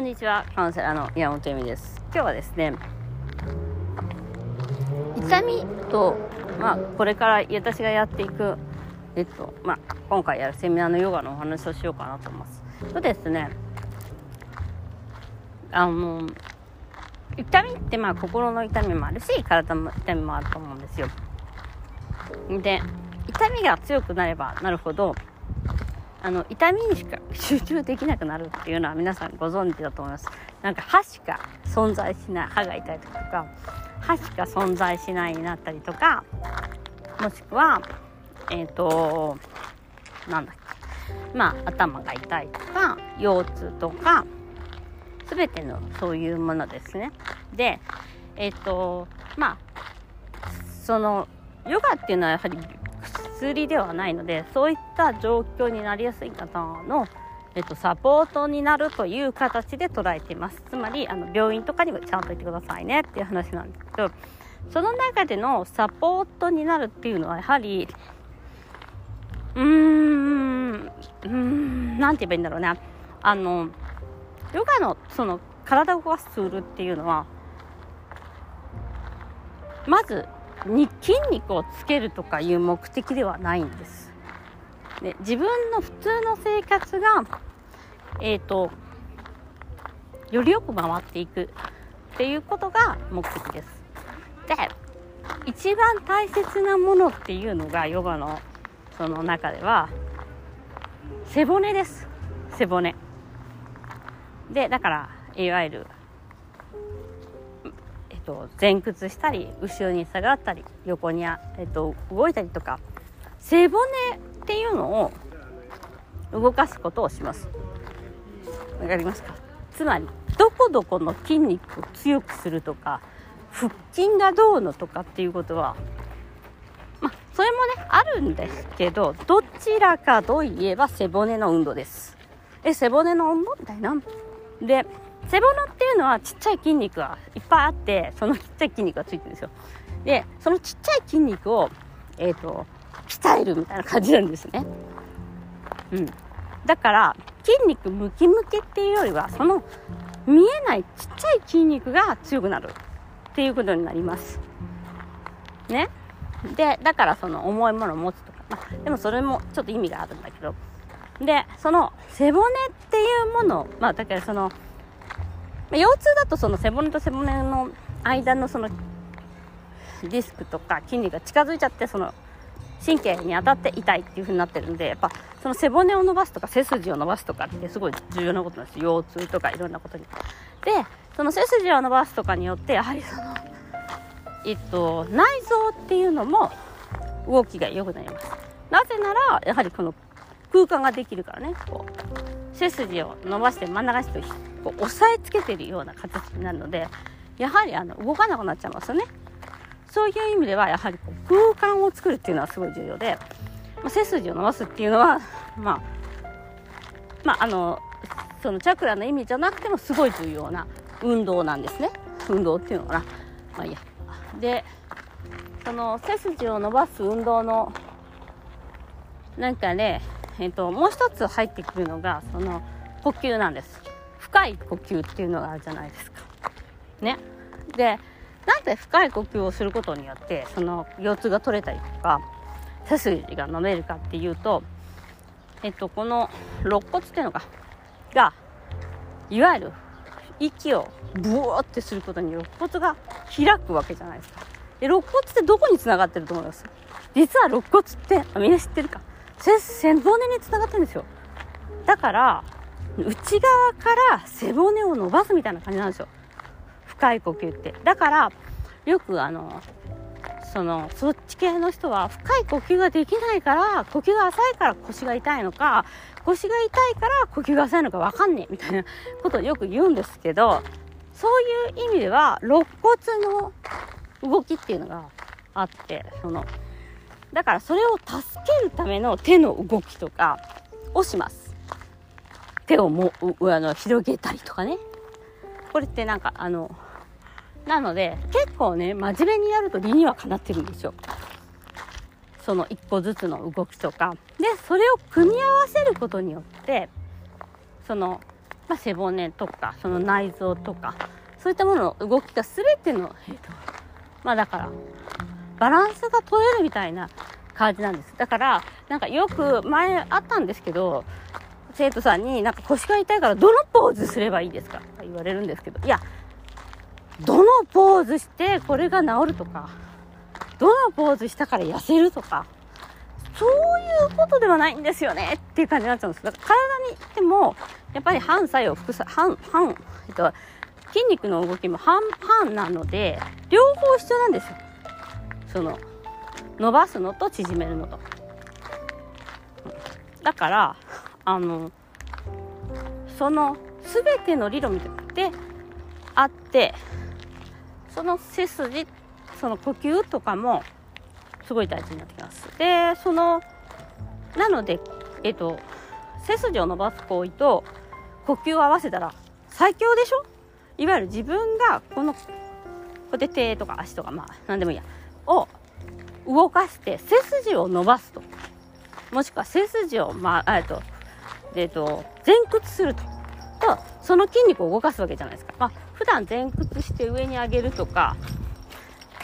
んにちは。カウンセラーの山本由美です。今日はですね痛みと、まあ、これから私がやっていく、えっとまあ、今回やるセミナーのヨガのお話をしようかなと思います。とですね。あの痛みってまあ心の痛みもあるし体の痛みもあると思うんですよ。で痛みが強くなればなるほどあの痛みにしか集中できなくなるっていうのは皆さんご存知だと思います。なんか歯しか存在しない歯が痛いとか歯しか存在しないになったりとかもしくはえっ、ー、となんだっけ。まあ頭が痛いとか腰痛とか全てのそういうものですね。でえっ、ー、とまあそのヨガっていうのはやはり薬ではないのでそういった状況になりやすい方の、えっと、サポートになるという形で捉えています。つまりあの病院とかにもちゃんと行ってくださいねっていう話なんですけどその中でのサポートになるっていうのはやはりうーんうーん何て言えばいいんだろうねあのヨガのその体を動かすツールっていうのはまずに筋肉をつけるとかいう目的ではないんです。で自分の普通の生活が、えーと、よりよく回っていくっていうことが目的です。で一番大切なものっていうのがヨガのその中では背骨です背骨でだからいわゆると、前屈したり後ろに下がったり横に、えっと、動いたりとか背骨っていうのを動かすことをします。わかりますか？つまりどこどこの筋肉を強くするとか腹筋がどうのとかっていうことはまあそれもねあるんですけどどちらかといえば背骨の運動です。え背骨の運動みたいなで背骨っていうのはちっちゃい筋肉がいっぱいあってそのちっちゃい筋肉がついてるんですよでそのちっちゃい筋肉をえっ、ー、と鍛えるみたいな感じなんですね。うん。だから筋肉ムキムキっていうよりはその見えないちっちゃい筋肉が強くなるっていうことになります。ね。でだからその重いものを持つとか、まあ、でもそれもちょっと意味があるんだけど。でその背骨っていうものまあだからそのま腰痛だとその背骨と背骨の間のそのディスクとか筋肉が近づいちゃってその神経に当たって痛いっていう風になってるんでやっぱその背骨を伸ばすとか背筋を伸ばすとかってすごい重要なことなんです腰痛とかいろんなことに。でその背筋を伸ばすとかによってやはりそのえっと内臓っていうのも動きが良くなります。なぜならやはりこの空間ができるからね。こう。背筋を伸ばして真ん中にこう押さえつけてるような形になるのでやはりあの動かなくなっちゃいますよね。そういう意味ではやはりこう空間を作るっていうのはすごい重要で、まあ、背筋を伸ばすっていうのはまあまああのそのチャクラの意味じゃなくてもすごい重要な運動なんですね。運動っていうのかな。まあいいや。でその背筋を伸ばす運動のなんかねえっと、もう一つ入ってくるのがその呼吸なんです。深い呼吸っていうのがあるじゃないですか。ね。でなんで深い呼吸をすることによってその腰痛が取れたりとか背筋が伸めるかっていうとえっとこの肋骨っていうのががいわゆる息をブワーってすることに肋骨が開くわけじゃないですか。で肋骨ってどこにつながってると思います？実は肋骨ってみんな知ってるか？背骨につながってるんですよ。だから内側から背骨を伸ばすみたいな感じなんですよ。深い呼吸って。だからよくあのそのそっち系の人は深い呼吸ができないから呼吸が浅いから腰が痛いのか腰が痛いから呼吸が浅いのか分かんねえみたいなことをよく言うんですけどそういう意味では肋骨の動きっていうのがあってそのだからそれを助けるための手の動きとかをします。手をもあの広げたりとかね。これってなんかあのなので結構ね真面目にやると理にはかなってるんですよ。その一個ずつの動きとか。でそれを組み合わせることによってそのまあ、背骨とかその内臓とかそういったものの動きが全ての、えーとまあ、だからバランスが取れるみたいな感じなんですだからなんかよく前あったんですけど生徒さんになんか腰が痛いからどのポーズすればいいですか？言われるんですけどいやどのポーズしてこれが治るとかどのポーズしたから痩せるとかそういうことではないんですよねっていう感じになっちゃうんです。だから体にでも、やっぱり反作用、副作、反、反、えっと、筋肉の動きも半々なので、両方必要なんですよ。その、伸ばすのと縮めるのと。だから、あの、その、すべての理論であって、その背筋、その呼吸とかも、すごい大事になってきます。で、その、なので、えっと、背筋を伸ばす行為と呼吸を合わせたら最強でしょ？いわゆる自分がこの、こうやって手とか足とか、まあ、なんでもいいや、を動かして背筋を伸ばすと。もしくは背筋を、まあ、えっと、えっと、前屈すると。と、その筋肉を動かすわけじゃないですか。まあ、普段前屈して上に上げるとか、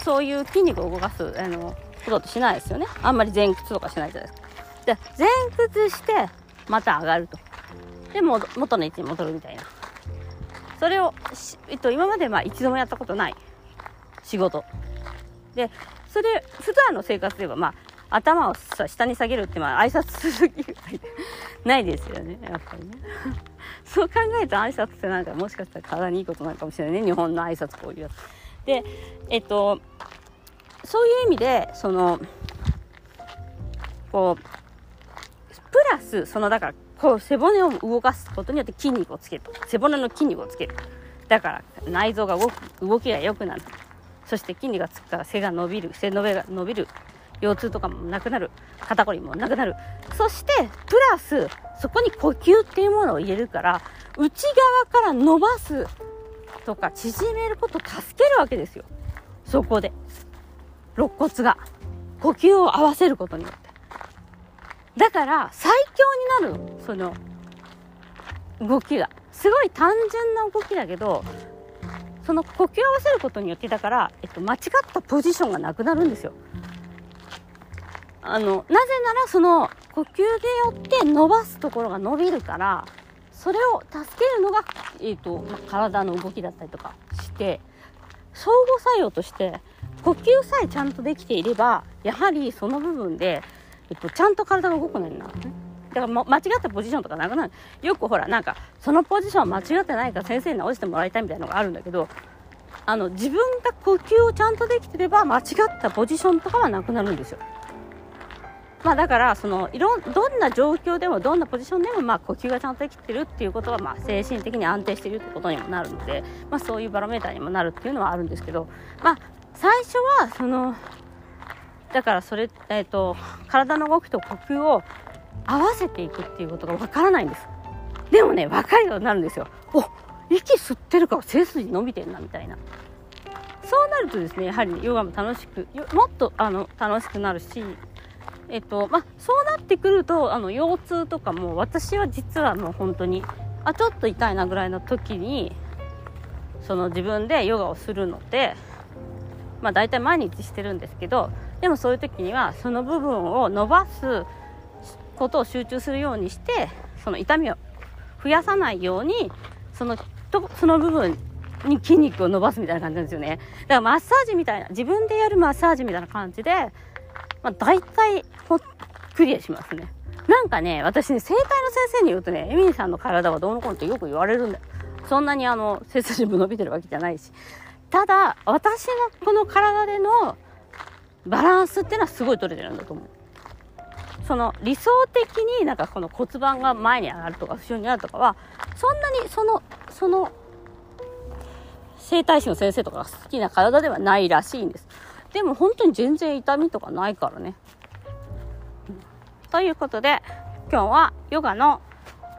そういう筋肉を動かす、あの、ことってしないですよね。あんまり前屈とかしないじゃないですか。で、前屈して、また上がると。で、も元の位置に戻るみたいな。それを、えっと、今までまあ一度もやったことない仕事。で、それ、普段の生活ではまあ、頭を下に下げるってまあ挨拶する気がないですよね、やっぱりね。そう考えると挨拶ってなんかもしかしたら体にいいことなのかもしれないね、日本の挨拶こういうやつ。で、えっと、そういう意味でそのこうプラスそのだからこう背骨を動かすことによって筋肉をつける。背骨の筋肉をつける。だから内臓が動く動きが良くなる。そして筋肉がつくから背が伸びる背伸びが伸びる腰痛とかもなくなる肩こりもなくなる。そしてプラスそこに呼吸っていうものを入れるから内側から伸ばすとか縮めることを助けるわけですよ。そこで。肋骨が。呼吸を合わせることによって。だから最強になるの。その動きが。すごい単純な動きだけどその呼吸を合わせることによってだから、えっと、間違ったポジションがなくなるんですよ。あのなぜならその呼吸でよって伸ばすところが伸びるからそれを助けるのが、えーとま体の動きだったりとかして相互作用として呼吸さえちゃんとできていればやはりその部分で、えっと、ちゃんと体が動くのになる。ねだからも間違ったポジションとかなくなる。よくほらなんかそのポジション間違ってないから先生に直してもらいたいみたいなのがあるんだけどあの自分が呼吸をちゃんとできてれば間違ったポジションとかはなくなるんですよ。まあだからそのいろんどんな状況でもどんなポジションでもまあ呼吸がちゃんとできてるっていうことはまあ精神的に安定しているってことにもなるので、まあ、そういうバロメーターにもなるっていうのはあるんですけど、まあ、最初はそのだからそれ、えーと、体の動きと呼吸を合わせていくっていうことがわからないんです。でもね分かるようになるんですよ。お息吸ってるから背筋伸びてんなみたいな。そうなるとですねやはりヨガも楽しくもっとあの楽しくなるしえっとまあ、そうなってくるとあの腰痛とかも私は実はもう本当にあちょっと痛いなぐらいの時にその自分でヨガをするのでまあ、大体毎日してるんですけどでもそういう時にはその部分を伸ばすことを集中するようにしてその痛みを増やさないようにそのとその部分に筋肉を伸ばすみたいな感じなんですよね。だからマッサージみたいな自分でやるマッサージみたいな感じで、まあ、大体ほクリアしますね。なんかね私ね整体の先生に言うとねエミリーさんの体はどうのこうのってよく言われるんだよ。そんなにあの背筋も伸びてるわけじゃないし。ただ私のこの体でのバランスっていうのはすごい取れてるんだと思う。その理想的になんかこの骨盤が前に上がるとか後ろにあるとかはそんなにそのその整体師の先生とかが好きな体ではないらしいんですでも本当に全然痛みとかないからね、ということで今日はヨガの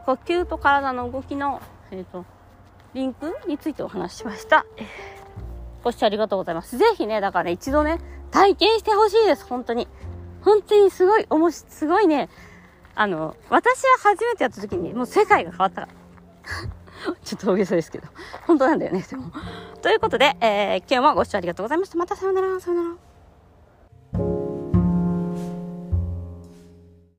呼吸と体の動きの、えーと、とリンクについてお話ししました。ご視聴ありがとうございます。ぜひね、だからね、一度ね、体験してほしいです、本当に。本当にすごい、おもし、すごいね、あの、私は初めてやった時に、もう世界が変わったから。ちょっと大げさですけど。本当なんだよね、でも。ということで、えー、今日もご視聴ありがとうございました。またさよなら、さよなら。